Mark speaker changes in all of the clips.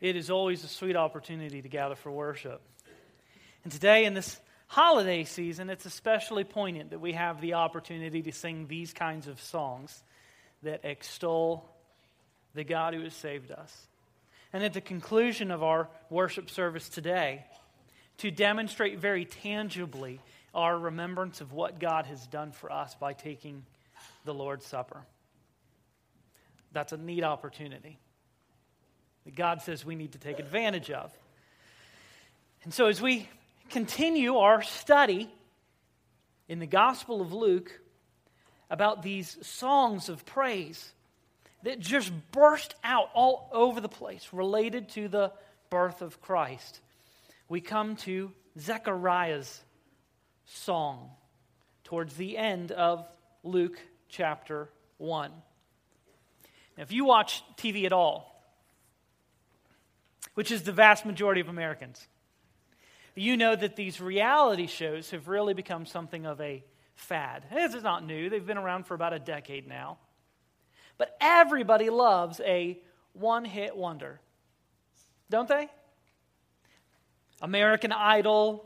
Speaker 1: it is always a sweet opportunity to gather for worship. And today, in this holiday season, it's especially poignant that we have the opportunity to sing these kinds of songs that extol the God who has saved us. And at the conclusion of our worship service today, to demonstrate very tangibly our remembrance of what God has done for us by taking the Lord's Supper. That's a neat opportunity that God says we need to take advantage of. And so, as we continue our study in the Gospel of Luke about these songs of praise that just burst out all over the place related to the birth of Christ, we come to Zechariah's song towards the end of Luke chapter 1. Now, if you watch TV at all, which is the vast majority of Americans. You know that these reality shows have really become something of a fad. This is not new, they've been around for about a decade now. But everybody loves a one hit wonder, don't they? American Idol,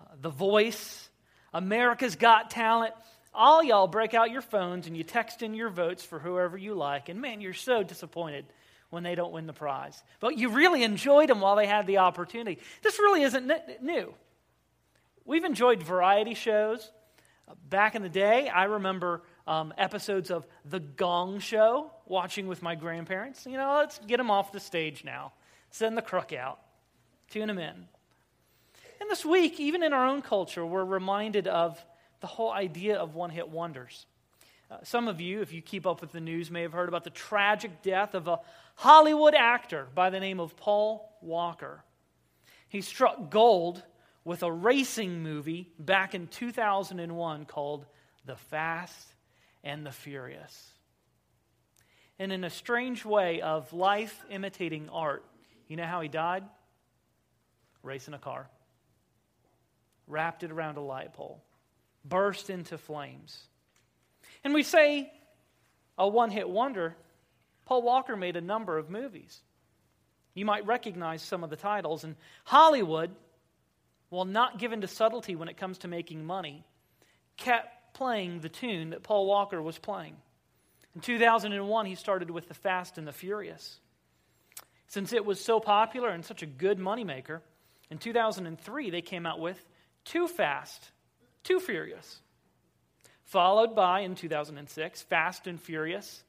Speaker 1: uh, The Voice, America's Got Talent. All y'all break out your phones and you text in your votes for whoever you like. And man, you're so disappointed when they don't win the prize. But you really enjoyed them while they had the opportunity. This really isn't new. We've enjoyed variety shows. Back in the day, I remember um, episodes of The Gong Show watching with my grandparents. You know, let's get them off the stage now. Send the crook out, tune them in. And this week, even in our own culture, we're reminded of the whole idea of one hit wonders. Uh, some of you, if you keep up with the news, may have heard about the tragic death of a Hollywood actor by the name of Paul Walker. He struck gold with a racing movie back in 2001 called The Fast and the Furious. And in a strange way of life imitating art, you know how he died? Racing a car. Wrapped it around a light pole. Burst into flames. And we say a one hit wonder. Paul Walker made a number of movies. You might recognize some of the titles. And Hollywood, while not given to subtlety when it comes to making money, kept playing the tune that Paul Walker was playing. In 2001, he started with The Fast and the Furious. Since it was so popular and such a good moneymaker, in 2003, they came out with Too Fast, Too Furious followed by, in 2006, Fast and Furious,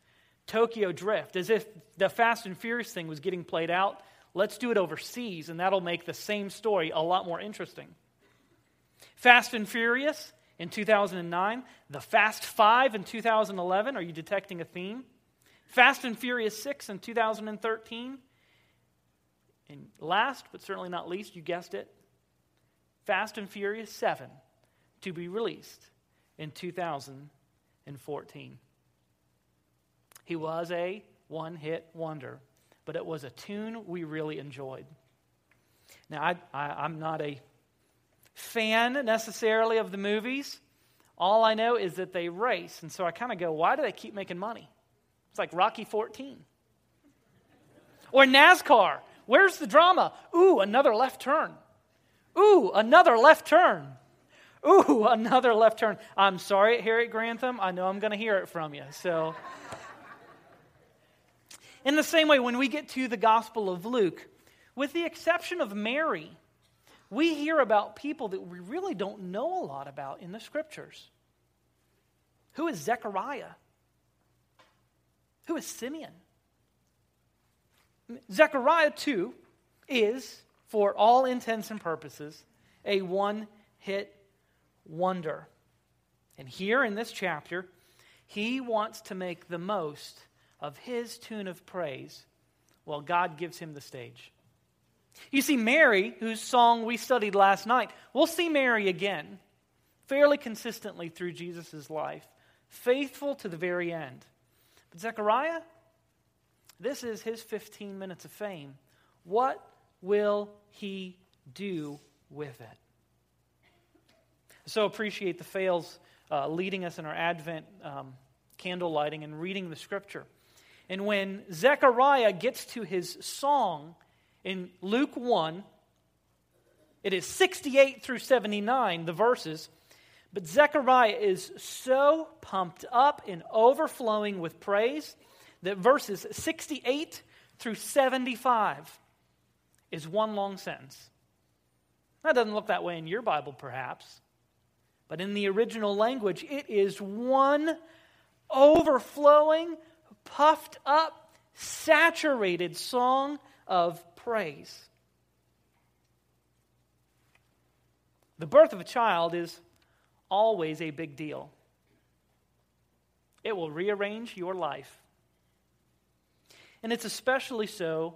Speaker 1: Tokyo Drift, as if the Fast and Furious thing was getting played out. Let's do it overseas, and that'll make the same story a lot more interesting. Fast and Furious in 2009, The Fast Five in 2011. Are you detecting a theme? Fast and Furious 6 in 2013. And last, but certainly not least, you guessed it, Fast and Furious 7 to be released in 2014. He was a one hit wonder, but it was a tune we really enjoyed. Now, I, I, I'm not a fan necessarily of the movies. All I know is that they race. And so I kind of go, why do they keep making money? It's like Rocky 14. Or NASCAR. Where's the drama? Ooh, another left turn. Ooh, another left turn. Ooh, another left turn. I'm sorry, Harry Grantham. I know I'm going to hear it from you. So, in the same way, when we get to the Gospel of Luke, with the exception of Mary, we hear about people that we really don't know a lot about in the scriptures. Who is Zechariah? Who is Simeon? Zechariah, too, is, for all intents and purposes, a one hit wonder. And here in this chapter, he wants to make the most of his tune of praise while God gives him the stage. You see, Mary, whose song we studied last night, we'll see Mary again fairly consistently through Jesus' life, faithful to the very end. But Zechariah, this is his 15 minutes of fame. What will he do with it? So appreciate the fails uh, leading us in our Advent um, candle lighting and reading the scripture. And when Zechariah gets to his song, In Luke 1, it is 68 through 79, the verses. But Zechariah is so pumped up and overflowing with praise that verses 68 through 75 is one long sentence. That doesn't look that way in your Bible, perhaps. But in the original language, it is one overflowing, puffed up, saturated song of praise. The birth of a child is always a big deal. It will rearrange your life. And it's especially so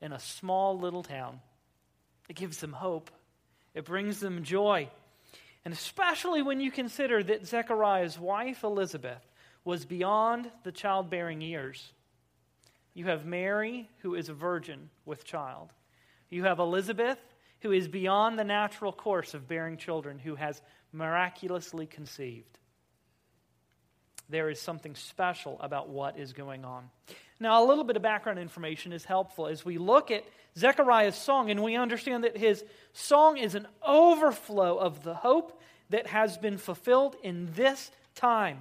Speaker 1: in a small little town. It gives them hope, it brings them joy. And especially when you consider that Zechariah's wife, Elizabeth, was beyond the childbearing years. You have Mary, who is a virgin with child. You have Elizabeth, who is beyond the natural course of bearing children, who has miraculously conceived. There is something special about what is going on. Now, a little bit of background information is helpful as we look at Zechariah's song and we understand that his song is an overflow of the hope that has been fulfilled in this time.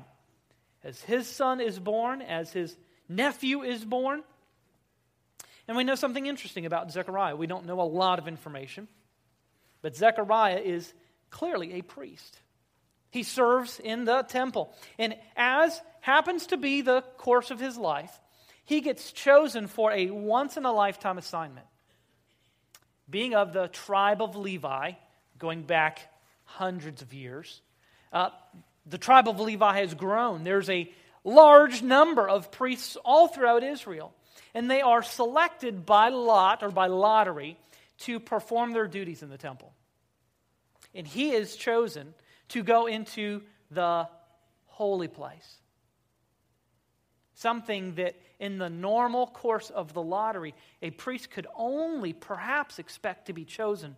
Speaker 1: As his son is born, as his nephew is born, and we know something interesting about Zechariah. We don't know a lot of information, but Zechariah is clearly a priest. He serves in the temple. And as happens to be the course of his life, he gets chosen for a once in a lifetime assignment. Being of the tribe of Levi, going back hundreds of years, uh, the tribe of Levi has grown. There's a large number of priests all throughout Israel and they are selected by lot or by lottery to perform their duties in the temple. And he is chosen to go into the holy place. Something that in the normal course of the lottery, a priest could only perhaps expect to be chosen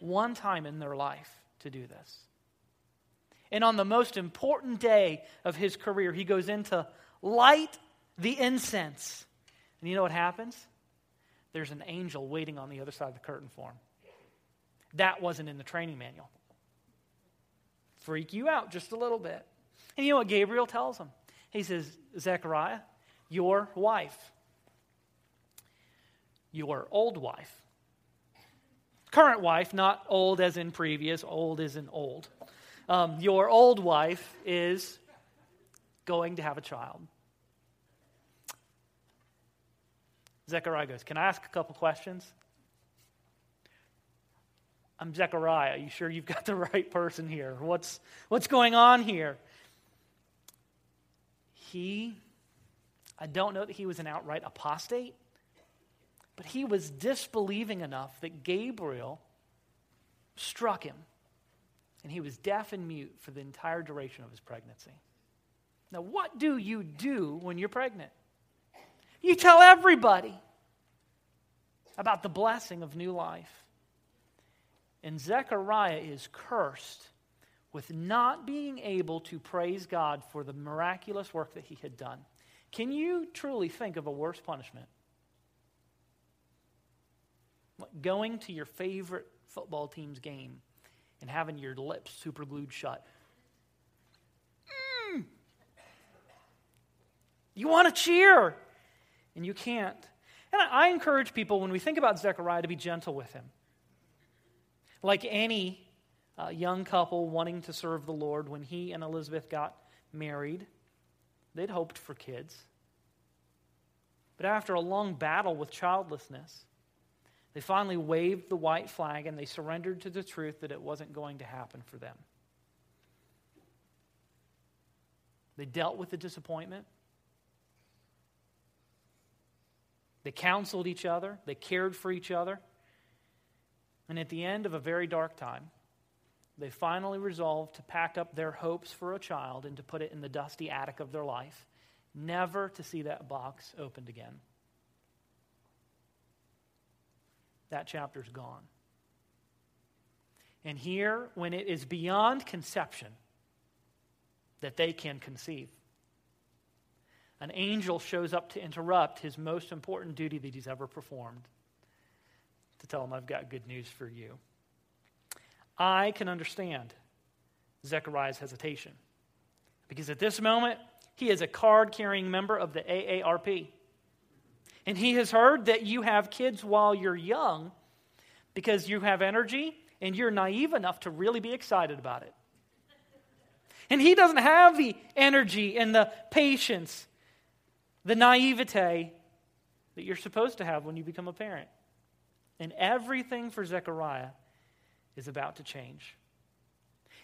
Speaker 1: one time in their life to do this. And on the most important day of his career, he goes into light the incense and you know what happens? There's an angel waiting on the other side of the curtain for him. That wasn't in the training manual. Freak you out just a little bit. And you know what Gabriel tells him? He says, Zechariah, your wife, your old wife, current wife, not old as in previous, old as in old. Um, your old wife is going to have a child. Zechariah goes, Can I ask a couple questions? I'm Zechariah. Are you sure you've got the right person here? What's, what's going on here? He, I don't know that he was an outright apostate, but he was disbelieving enough that Gabriel struck him. And he was deaf and mute for the entire duration of his pregnancy. Now, what do you do when you're pregnant? You tell everybody about the blessing of new life. And Zechariah is cursed with not being able to praise God for the miraculous work that he had done. Can you truly think of a worse punishment? Going to your favorite football team's game and having your lips super glued shut. Mm. You want to cheer, and you can't. And I encourage people when we think about Zechariah to be gentle with him. Like any uh, young couple wanting to serve the Lord, when he and Elizabeth got married, they'd hoped for kids. But after a long battle with childlessness, they finally waved the white flag and they surrendered to the truth that it wasn't going to happen for them. They dealt with the disappointment. They counseled each other, they cared for each other. And at the end of a very dark time, they finally resolve to pack up their hopes for a child and to put it in the dusty attic of their life, never to see that box opened again. That chapter's gone. And here, when it is beyond conception that they can conceive, an angel shows up to interrupt his most important duty that he's ever performed. to tell him, I've got good news for you. I can understand Zechariah's hesitation because at this moment, he is a card carrying member of the AARP. And he has heard that you have kids while you're young because you have energy and you're naive enough to really be excited about it. And he doesn't have the energy and the patience, the naivete that you're supposed to have when you become a parent. And everything for Zechariah is about to change.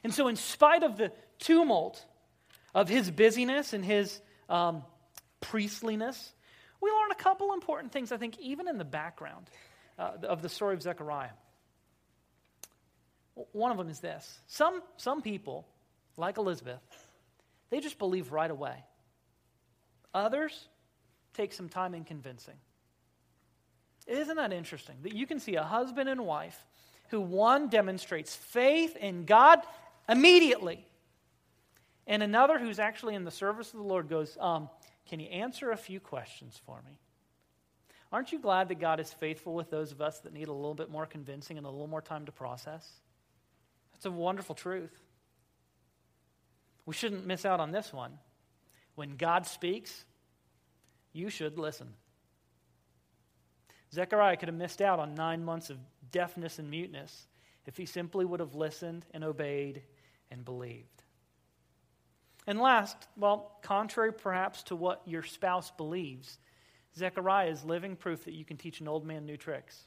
Speaker 1: And so, in spite of the tumult of his busyness and his um, priestliness, we learn a couple important things, I think, even in the background uh, of the story of Zechariah. One of them is this some, some people, like Elizabeth, they just believe right away. Others take some time in convincing. Isn't that interesting? That you can see a husband and wife who one demonstrates faith in God immediately, and another who's actually in the service of the Lord goes, um, Can you answer a few questions for me? Aren't you glad that God is faithful with those of us that need a little bit more convincing and a little more time to process? That's a wonderful truth. We shouldn't miss out on this one. When God speaks, you should listen. Zechariah could have missed out on nine months of deafness and muteness if he simply would have listened and obeyed and believed. And last, well, contrary perhaps to what your spouse believes, Zechariah is living proof that you can teach an old man new tricks.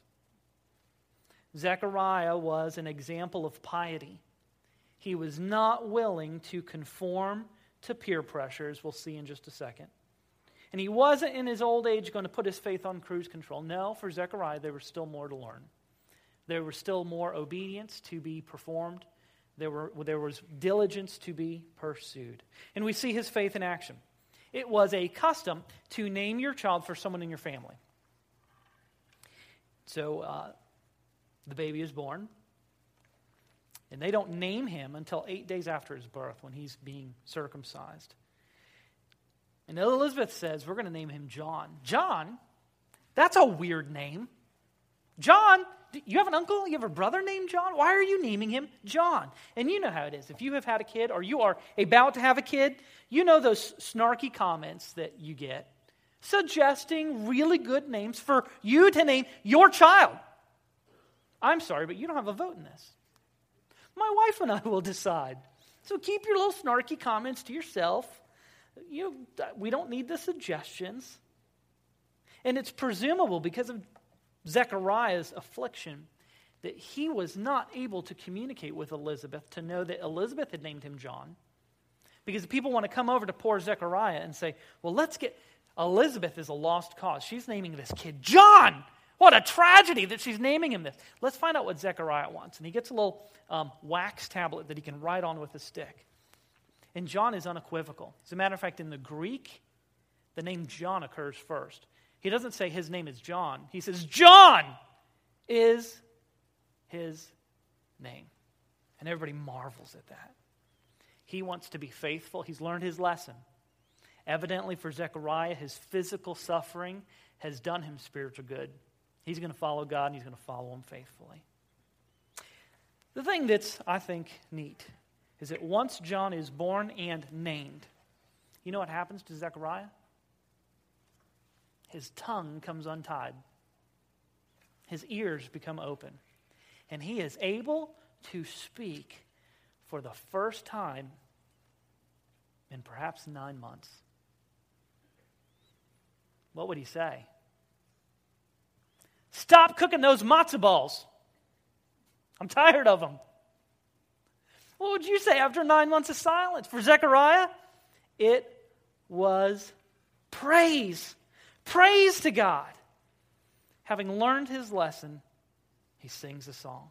Speaker 1: Zechariah was an example of piety. He was not willing to conform to peer pressures, we'll see in just a second. And he wasn't in his old age going to put his faith on cruise control. No, for Zechariah, there was still more to learn. There was still more obedience to be performed. There, were, there was diligence to be pursued. And we see his faith in action. It was a custom to name your child for someone in your family. So uh, the baby is born, and they don't name him until eight days after his birth when he's being circumcised. And Elizabeth says, We're going to name him John. John? That's a weird name. John, you have an uncle? You have a brother named John? Why are you naming him John? And you know how it is. If you have had a kid or you are about to have a kid, you know those snarky comments that you get suggesting really good names for you to name your child. I'm sorry, but you don't have a vote in this. My wife and I will decide. So keep your little snarky comments to yourself you know, we don't need the suggestions. And it's presumable because of Zechariah's affliction that he was not able to communicate with Elizabeth to know that Elizabeth had named him John. Because people want to come over to poor Zechariah and say, well, let's get. Elizabeth is a lost cause. She's naming this kid John. What a tragedy that she's naming him this. Let's find out what Zechariah wants. And he gets a little um, wax tablet that he can write on with a stick. And John is unequivocal. As a matter of fact, in the Greek, the name John occurs first. He doesn't say his name is John, he says, John is his name. And everybody marvels at that. He wants to be faithful, he's learned his lesson. Evidently, for Zechariah, his physical suffering has done him spiritual good. He's going to follow God and he's going to follow him faithfully. The thing that's, I think, neat is that once John is born and named, you know what happens to Zechariah? His tongue comes untied, his ears become open, and he is able to speak for the first time in perhaps nine months. What would he say? Stop cooking those matzo balls. I'm tired of them. What would you say after nine months of silence? For Zechariah, it was praise. Praise to God. Having learned his lesson, he sings a song.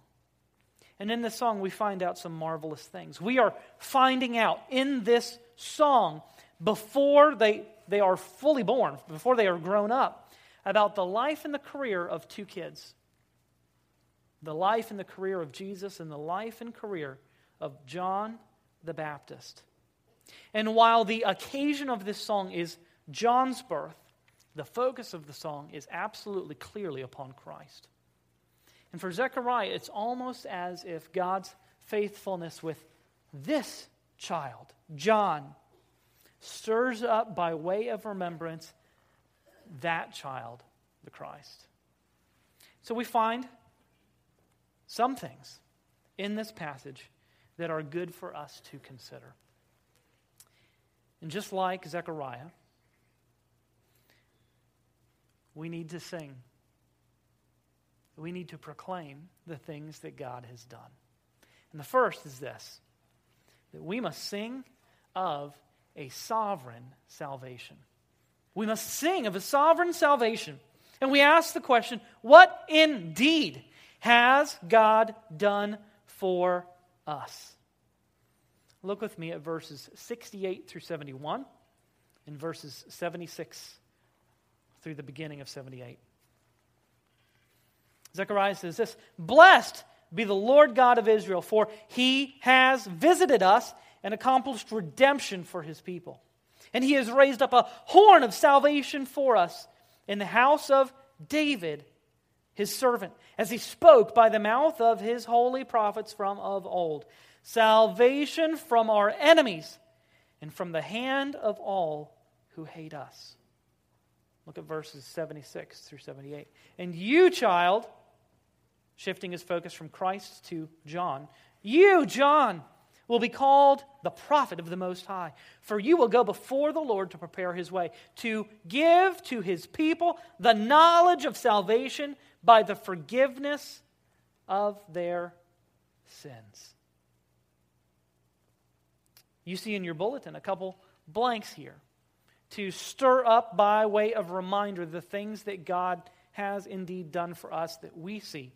Speaker 1: And in this song, we find out some marvelous things. We are finding out in this song, before they, they are fully born, before they are grown up, about the life and the career of two kids the life and the career of Jesus, and the life and career of John the Baptist. And while the occasion of this song is John's birth, the focus of the song is absolutely clearly upon Christ. And for Zechariah, it's almost as if God's faithfulness with this child, John, stirs up by way of remembrance that child, the Christ. So we find some things in this passage that are good for us to consider. And just like Zechariah, we need to sing. We need to proclaim the things that God has done. And the first is this that we must sing of a sovereign salvation. We must sing of a sovereign salvation. And we ask the question what indeed has God done for us? Look with me at verses 68 through 71 and verses 76 through the beginning of 78. Zechariah says this Blessed be the Lord God of Israel, for he has visited us and accomplished redemption for his people. And he has raised up a horn of salvation for us in the house of David, his servant, as he spoke by the mouth of his holy prophets from of old. Salvation from our enemies and from the hand of all who hate us. Look at verses 76 through 78. And you, child, shifting his focus from Christ to John, you, John, will be called the prophet of the Most High. For you will go before the Lord to prepare his way, to give to his people the knowledge of salvation by the forgiveness of their sins. You see in your bulletin a couple blanks here to stir up by way of reminder the things that God has indeed done for us that we see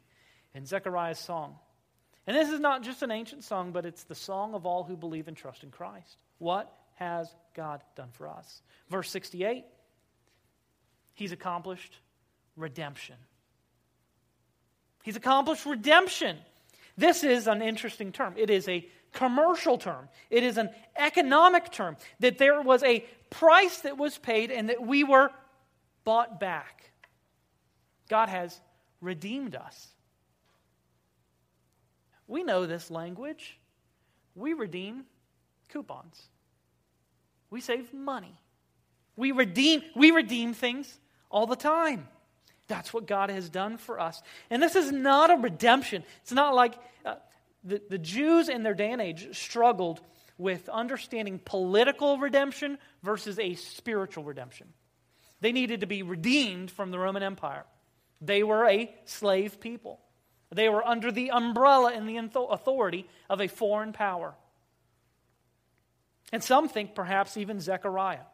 Speaker 1: in Zechariah's song. And this is not just an ancient song, but it's the song of all who believe and trust in Christ. What has God done for us? Verse 68 He's accomplished redemption. He's accomplished redemption. This is an interesting term. It is a commercial term, it is an economic term. That there was a price that was paid and that we were bought back. God has redeemed us. We know this language. We redeem coupons. We save money. We redeem, we redeem things all the time. That's what God has done for us. And this is not a redemption. It's not like uh, the, the Jews in their day and age struggled with understanding political redemption versus a spiritual redemption. They needed to be redeemed from the Roman Empire. They were a slave people. They were under the umbrella and the authority of a foreign power. And some think perhaps even Zechariah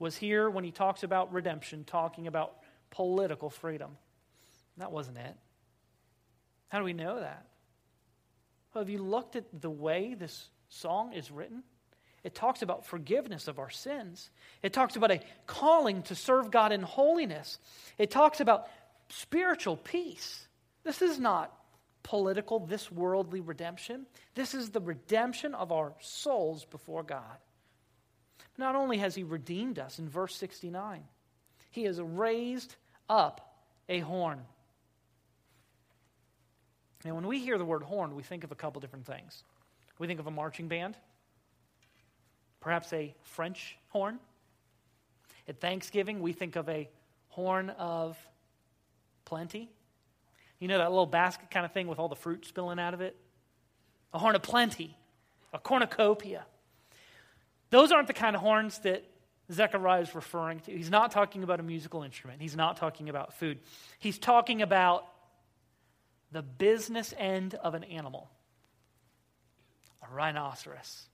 Speaker 1: was here when he talks about redemption, talking about political freedom. That wasn't it. How do we know that? Well, have you looked at the way this song is written? It talks about forgiveness of our sins. It talks about a calling to serve God in holiness. It talks about spiritual peace. This is not political, this worldly redemption. This is the redemption of our souls before God. Not only has He redeemed us in verse 69, He has raised up a horn. Now, when we hear the word horn, we think of a couple different things. We think of a marching band, perhaps a French horn. At Thanksgiving, we think of a horn of plenty. You know that little basket kind of thing with all the fruit spilling out of it? A horn of plenty, a cornucopia. Those aren't the kind of horns that Zechariah is referring to. He's not talking about a musical instrument, he's not talking about food. He's talking about the business end of an animal a rhinoceros,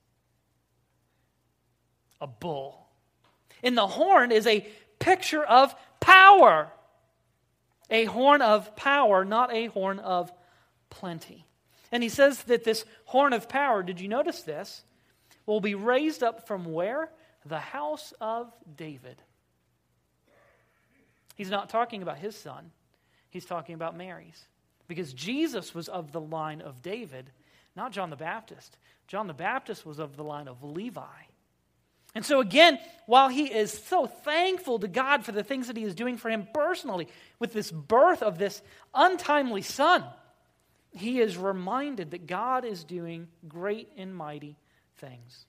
Speaker 1: a bull. And the horn is a picture of power a horn of power, not a horn of plenty. And he says that this horn of power, did you notice this? Will be raised up from where? The house of David. He's not talking about his son, he's talking about Mary's. Because Jesus was of the line of David, not John the Baptist. John the Baptist was of the line of Levi. And so, again, while he is so thankful to God for the things that he is doing for him personally with this birth of this untimely son, he is reminded that God is doing great and mighty things.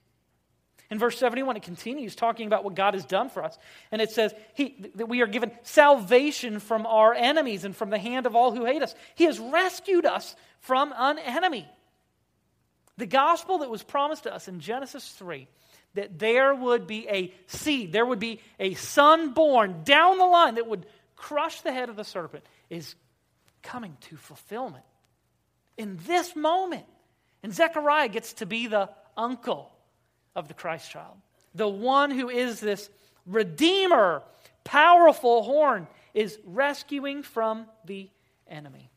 Speaker 1: In verse 71, it continues talking about what God has done for us. And it says he, that we are given salvation from our enemies and from the hand of all who hate us. He has rescued us from an enemy. The gospel that was promised to us in Genesis 3 that there would be a seed, there would be a son born down the line that would crush the head of the serpent, is coming to fulfillment in this moment. And Zechariah gets to be the uncle of the Christ child, the one who is this redeemer, powerful horn, is rescuing from the enemy.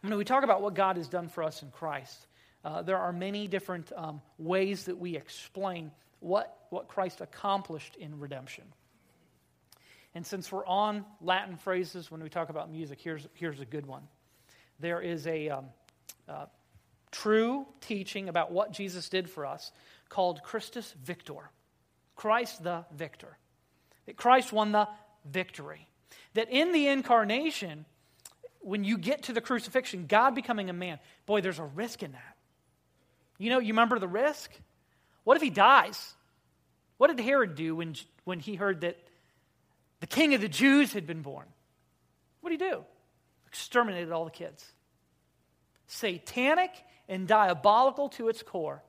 Speaker 1: When we talk about what God has done for us in Christ, uh, there are many different um, ways that we explain what, what Christ accomplished in redemption. And since we're on Latin phrases when we talk about music, here's, here's a good one. There is a um, uh, true teaching about what Jesus did for us called Christus Victor. Christ the victor. That Christ won the victory. That in the incarnation, when you get to the crucifixion, God becoming a man, boy, there's a risk in that. You know, you remember the risk? What if he dies? What did Herod do when, when he heard that the king of the Jews had been born? What did he do? Exterminated all the kids. Satanic and diabolical to its core.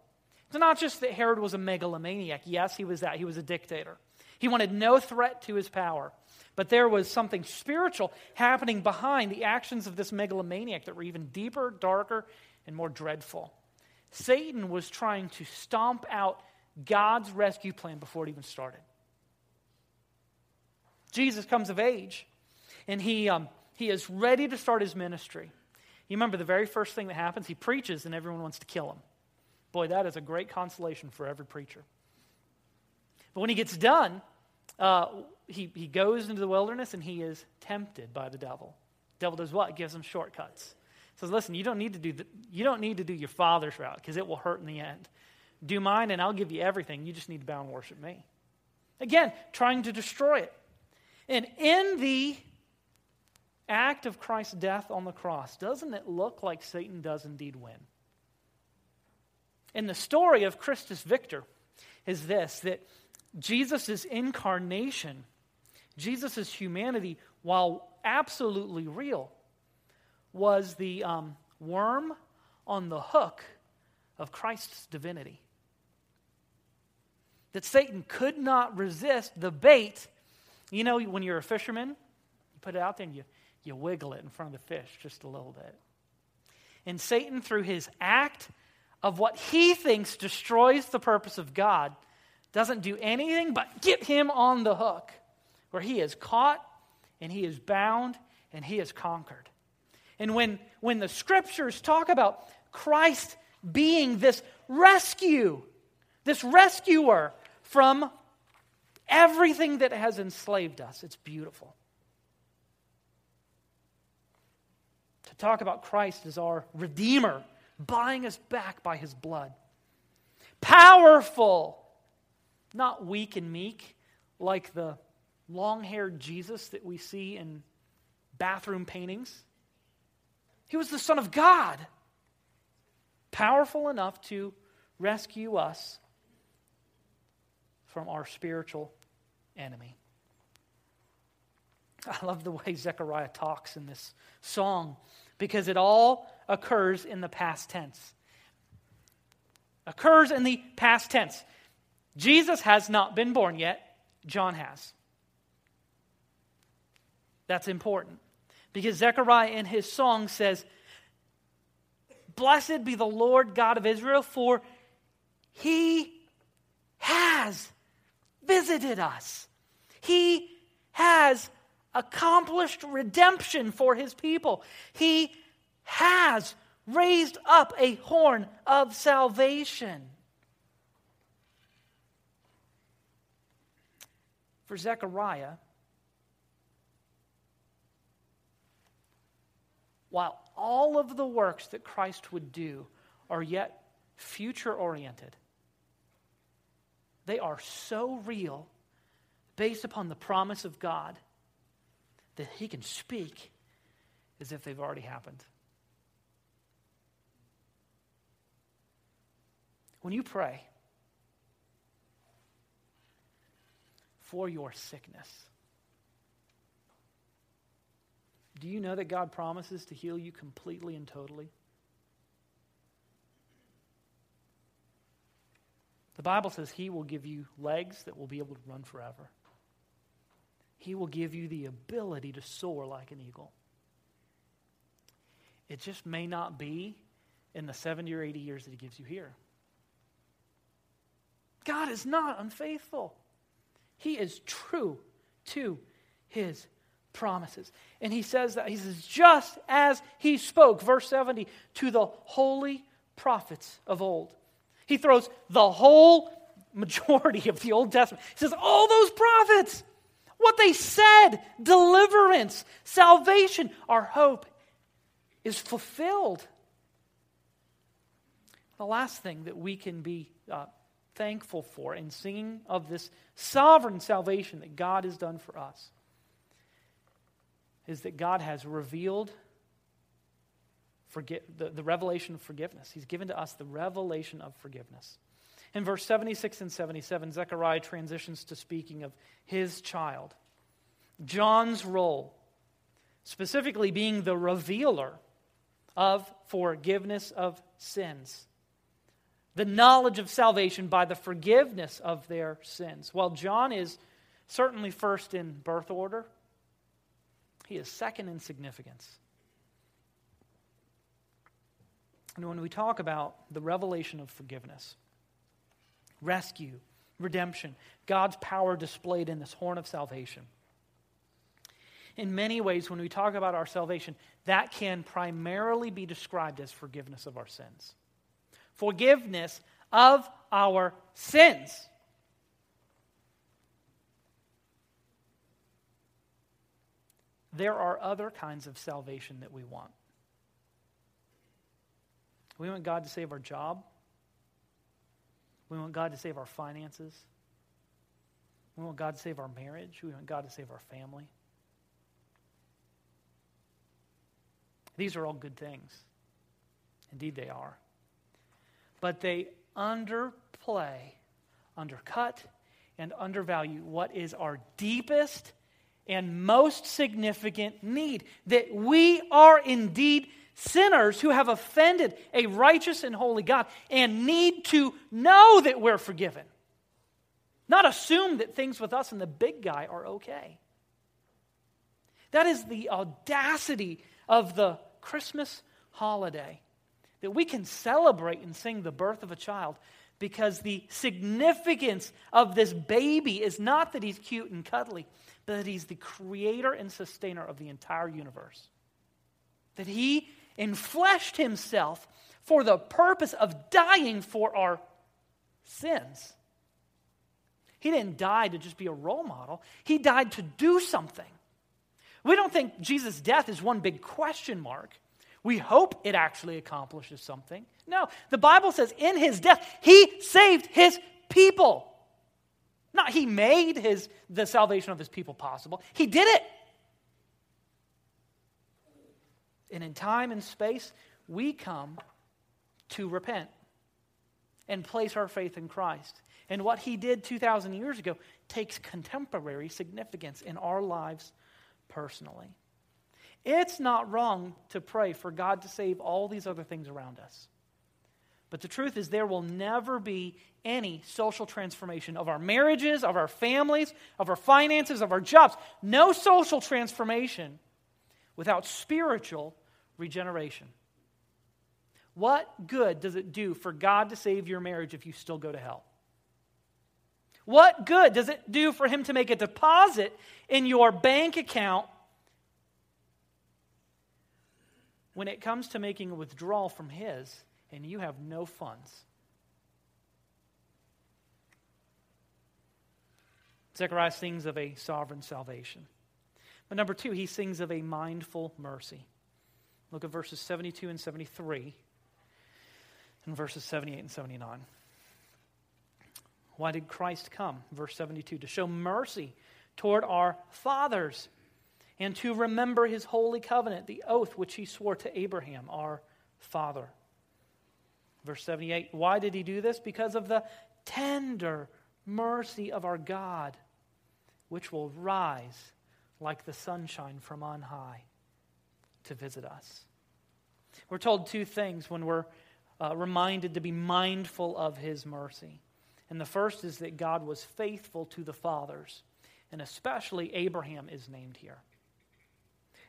Speaker 1: It's not just that Herod was a megalomaniac. Yes, he was that. He was a dictator. He wanted no threat to his power. But there was something spiritual happening behind the actions of this megalomaniac that were even deeper, darker, and more dreadful. Satan was trying to stomp out God's rescue plan before it even started. Jesus comes of age, and he, um, he is ready to start his ministry. You remember the very first thing that happens? He preaches, and everyone wants to kill him. Boy, that is a great consolation for every preacher. But when he gets done, uh, he, he goes into the wilderness and he is tempted by the devil. The devil does what? Gives him shortcuts says, listen, you don't need to do, the, you don't need to do your father's route because it will hurt in the end. Do mine and I'll give you everything. You just need to bow and worship me. Again, trying to destroy it. And in the act of Christ's death on the cross, doesn't it look like Satan does indeed win? And the story of Christus Victor is this that Jesus' incarnation, Jesus' humanity, while absolutely real, was the um, worm on the hook of Christ's divinity. That Satan could not resist the bait. You know, when you're a fisherman, you put it out there and you, you wiggle it in front of the fish just a little bit. And Satan, through his act of what he thinks destroys the purpose of God, doesn't do anything but get him on the hook, where he is caught and he is bound and he is conquered. And when, when the scriptures talk about Christ being this rescue, this rescuer from everything that has enslaved us, it's beautiful. To talk about Christ as our Redeemer, buying us back by his blood. Powerful, not weak and meek like the long haired Jesus that we see in bathroom paintings. He was the Son of God, powerful enough to rescue us from our spiritual enemy. I love the way Zechariah talks in this song because it all occurs in the past tense. Occurs in the past tense. Jesus has not been born yet, John has. That's important. Because Zechariah in his song says, Blessed be the Lord God of Israel, for he has visited us. He has accomplished redemption for his people. He has raised up a horn of salvation. For Zechariah, while all of the works that Christ would do are yet future oriented, they are so real based upon the promise of God that he can speak as if they've already happened. When you pray for your sickness, do you know that God promises to heal you completely and totally? The Bible says He will give you legs that will be able to run forever. He will give you the ability to soar like an eagle. It just may not be in the 70 or 80 years that He gives you here. God is not unfaithful, He is true to His promises. And He says that, He says, just as He spoke, verse 70, to the holy prophets of old. He throws the whole majority of the Old Testament. He says, all those prophets, what they said, deliverance, salvation, our hope is fulfilled. The last thing that we can be uh, thankful for in singing of this sovereign salvation that God has done for us is that God has revealed the, the revelation of forgiveness. He's given to us the revelation of forgiveness. In verse 76 and 77, Zechariah transitions to speaking of his child. John's role, specifically being the revealer of forgiveness of sins, the knowledge of salvation by the forgiveness of their sins. While John is certainly first in birth order, he is second in significance. And when we talk about the revelation of forgiveness, rescue, redemption, God's power displayed in this horn of salvation, in many ways, when we talk about our salvation, that can primarily be described as forgiveness of our sins. Forgiveness of our sins. There are other kinds of salvation that we want. We want God to save our job. We want God to save our finances. We want God to save our marriage. We want God to save our family. These are all good things. Indeed, they are. But they underplay, undercut, and undervalue what is our deepest and most significant need that we are indeed sinners who have offended a righteous and holy God and need to know that we're forgiven. Not assume that things with us and the big guy are okay. That is the audacity of the Christmas holiday that we can celebrate and sing the birth of a child because the significance of this baby is not that he's cute and cuddly, but that he's the creator and sustainer of the entire universe. That he enfleshed himself for the purpose of dying for our sins. He didn't die to just be a role model, he died to do something. We don't think Jesus' death is one big question mark. We hope it actually accomplishes something. No, the Bible says in his death, he saved his people. Not he made his, the salvation of his people possible, he did it. And in time and space, we come to repent and place our faith in Christ. And what he did 2,000 years ago takes contemporary significance in our lives personally. It's not wrong to pray for God to save all these other things around us. But the truth is, there will never be any social transformation of our marriages, of our families, of our finances, of our jobs. No social transformation without spiritual regeneration. What good does it do for God to save your marriage if you still go to hell? What good does it do for Him to make a deposit in your bank account when it comes to making a withdrawal from His and you have no funds? Zechariah sings of a sovereign salvation. But number two, he sings of a mindful mercy. Look at verses 72 and 73 and verses 78 and 79. Why did Christ come? Verse 72 to show mercy toward our fathers and to remember his holy covenant, the oath which he swore to Abraham, our father. Verse 78 Why did he do this? Because of the tender mercy of our God, which will rise like the sunshine from on high to visit us. We're told two things when we're uh, reminded to be mindful of his mercy. And the first is that God was faithful to the fathers, and especially Abraham is named here.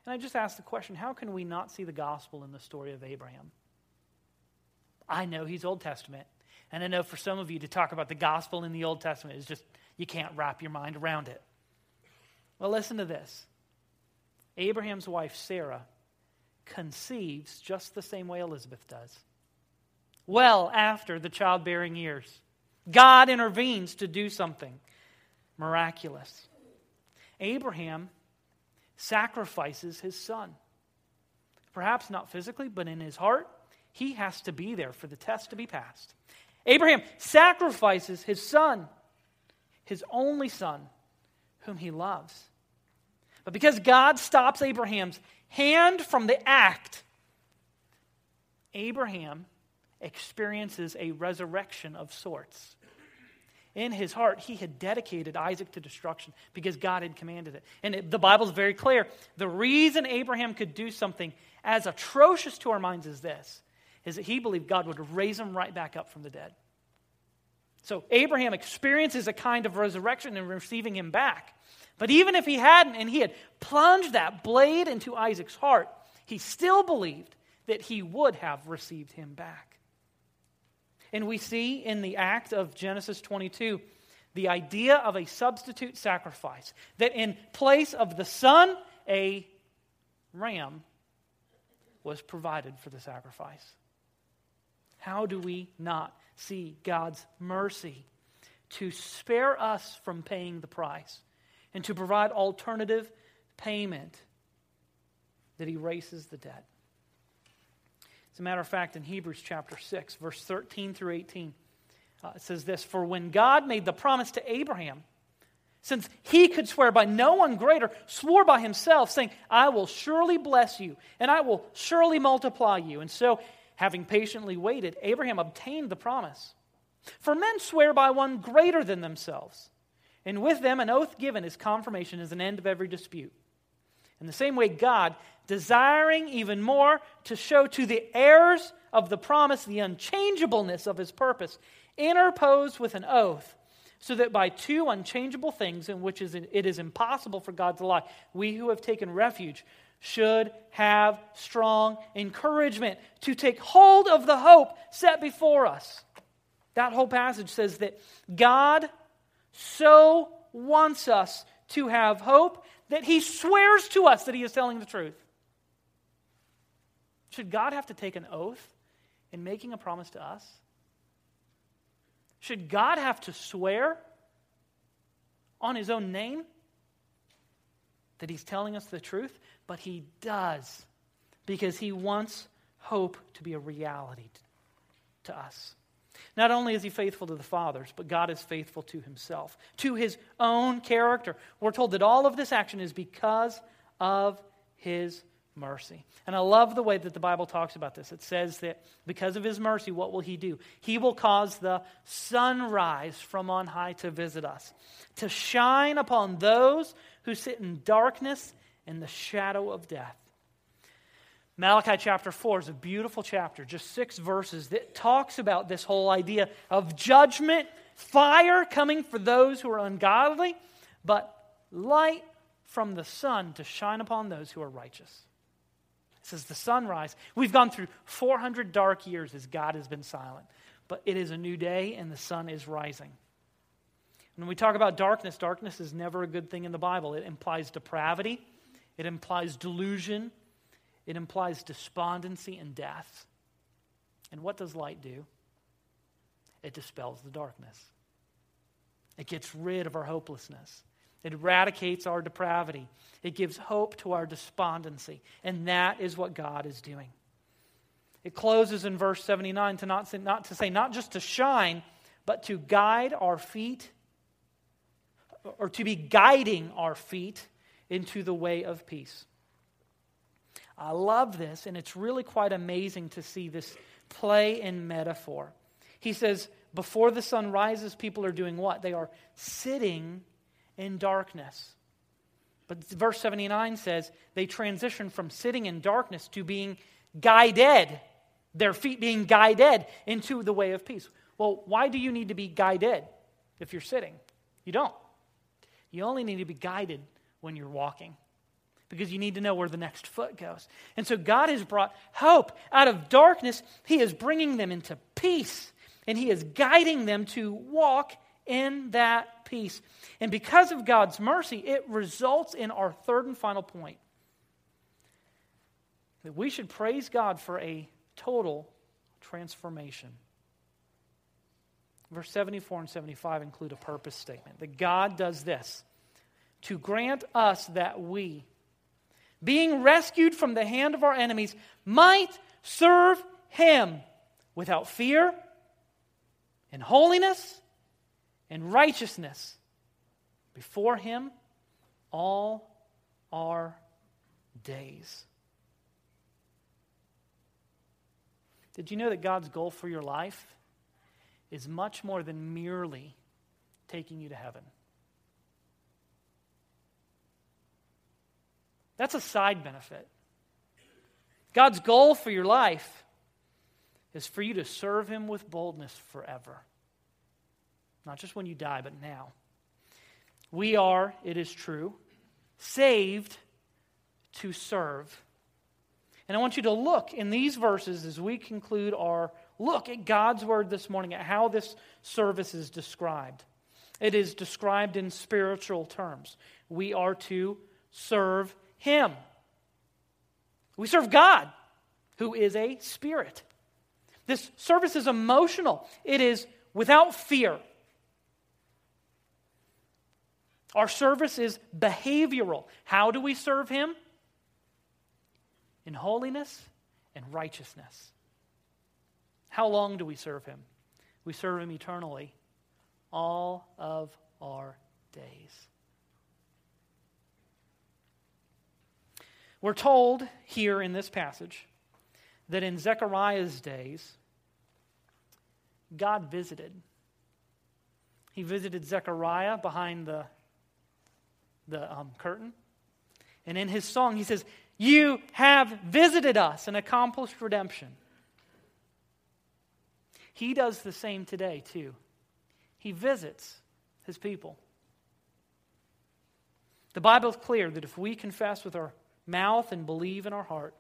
Speaker 1: And I just ask the question how can we not see the gospel in the story of Abraham? I know he's Old Testament. And I know for some of you to talk about the gospel in the Old Testament is just, you can't wrap your mind around it. Well, listen to this Abraham's wife, Sarah, conceives just the same way Elizabeth does. Well, after the childbearing years, God intervenes to do something miraculous. Abraham sacrifices his son. Perhaps not physically, but in his heart, he has to be there for the test to be passed. Abraham sacrifices his son, his only son, whom he loves. But because God stops Abraham's hand from the act, Abraham experiences a resurrection of sorts. In his heart, he had dedicated Isaac to destruction because God had commanded it. And it, the Bible's very clear. The reason Abraham could do something as atrocious to our minds as this is that he believed God would raise him right back up from the dead. So Abraham experiences a kind of resurrection in receiving him back. But even if he hadn't, and he had plunged that blade into Isaac's heart, he still believed that he would have received him back. And we see in the act of Genesis 22 the idea of a substitute sacrifice, that in place of the son, a ram was provided for the sacrifice. How do we not see God's mercy to spare us from paying the price and to provide alternative payment that erases the debt? As a matter of fact, in Hebrews chapter 6, verse 13 through 18, uh, it says this For when God made the promise to Abraham, since he could swear by no one greater, swore by himself, saying, I will surely bless you, and I will surely multiply you. And so Having patiently waited, Abraham obtained the promise. For men swear by one greater than themselves, and with them an oath given is confirmation is an end of every dispute. In the same way, God, desiring even more to show to the heirs of the promise the unchangeableness of his purpose, interposed with an oath, so that by two unchangeable things in which it is impossible for God to lie, we who have taken refuge should have strong encouragement to take hold of the hope set before us. That whole passage says that God so wants us to have hope that he swears to us that he is telling the truth. Should God have to take an oath in making a promise to us? Should God have to swear on his own name that he's telling us the truth? But he does because he wants hope to be a reality to us. Not only is he faithful to the fathers, but God is faithful to himself, to his own character. We're told that all of this action is because of his mercy. And I love the way that the Bible talks about this. It says that because of his mercy, what will he do? He will cause the sunrise from on high to visit us, to shine upon those who sit in darkness in the shadow of death. Malachi chapter 4 is a beautiful chapter, just six verses, that talks about this whole idea of judgment, fire coming for those who are ungodly, but light from the sun to shine upon those who are righteous. It says the sunrise. We've gone through 400 dark years as God has been silent, but it is a new day and the sun is rising. When we talk about darkness, darkness is never a good thing in the Bible. It implies depravity, it implies delusion, it implies despondency and death. And what does light do? It dispels the darkness. It gets rid of our hopelessness. It eradicates our depravity. It gives hope to our despondency. And that is what God is doing. It closes in verse 79 to not say, not to say not just to shine, but to guide our feet, or to be guiding our feet into the way of peace. I love this, and it's really quite amazing to see this play in metaphor. He says, before the sun rises, people are doing what? They are sitting in darkness. But verse 79 says they transition from sitting in darkness to being guided, their feet being guided into the way of peace. Well, why do you need to be guided if you're sitting? You don't. You only need to be guided when you're walking because you need to know where the next foot goes. And so God has brought hope out of darkness. He is bringing them into peace and He is guiding them to walk in that peace. And because of God's mercy, it results in our third and final point that we should praise God for a total transformation. Verse 74 and 75 include a purpose statement that God does this to grant us that we, being rescued from the hand of our enemies, might serve Him without fear and holiness and righteousness before Him all our days. Did you know that God's goal for your life is much more than merely taking you to heaven? That's a side benefit. God's goal for your life is for you to serve Him with boldness forever. Not just when you die, but now. We are, it is true, saved to serve. And I want you to look in these verses as we conclude our look at God's word this morning, at how this service is described. It is described in spiritual terms. We are to serve Him. We serve God, who is a spirit. This service is emotional, it is without fear. Our service is behavioral. How do we serve Him? In holiness and righteousness. How long do we serve Him? We serve Him eternally, all of our days. We're told here in this passage that in Zechariah's days, God visited. He visited Zechariah behind the the um, curtain. And in his song, he says, You have visited us and accomplished redemption. He does the same today, too. He visits his people. The Bible is clear that if we confess with our mouth and believe in our heart,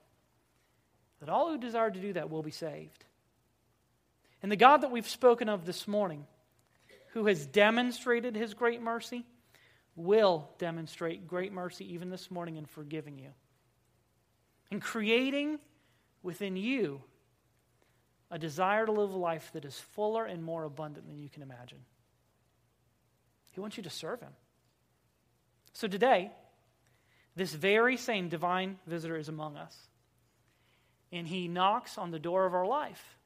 Speaker 1: that all who desire to do that will be saved. And the God that we've spoken of this morning, who has demonstrated his great mercy, will demonstrate great mercy even this morning in forgiving you and creating within you a desire to live a life that is fuller and more abundant than you can imagine. He wants you to serve Him. So today, this very same divine visitor is among us, and He knocks on the door of our life,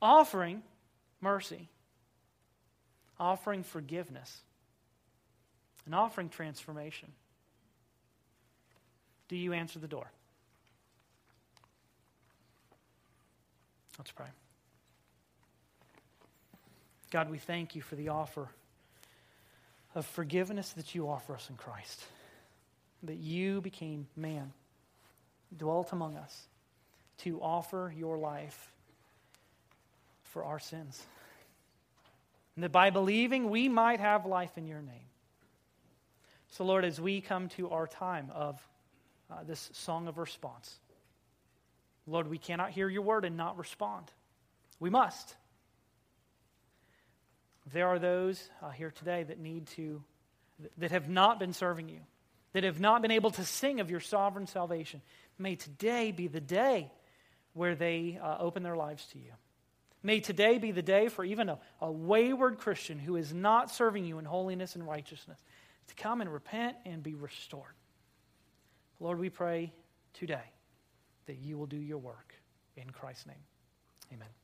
Speaker 1: offering mercy, offering forgiveness and offering transformation. Do you answer the door? Let's pray. God, we thank you for the offer of forgiveness that you offer us in Christ. That you became man, dwelt among us, to offer your life for our sins. And that by believing, we might have life in your name. So, Lord, as we come to our time of uh, this song of response, Lord, we cannot hear your word and not respond. We must. There are those uh, here today that need to, that have not been serving you, that have not been able to sing of your sovereign salvation. May today be the day where they uh, open their lives to you. May today be the day for even a, a wayward Christian who is not serving you in holiness and righteousness to come and repent and be restored. Lord, we pray today that you will do your work. In Christ's name, amen.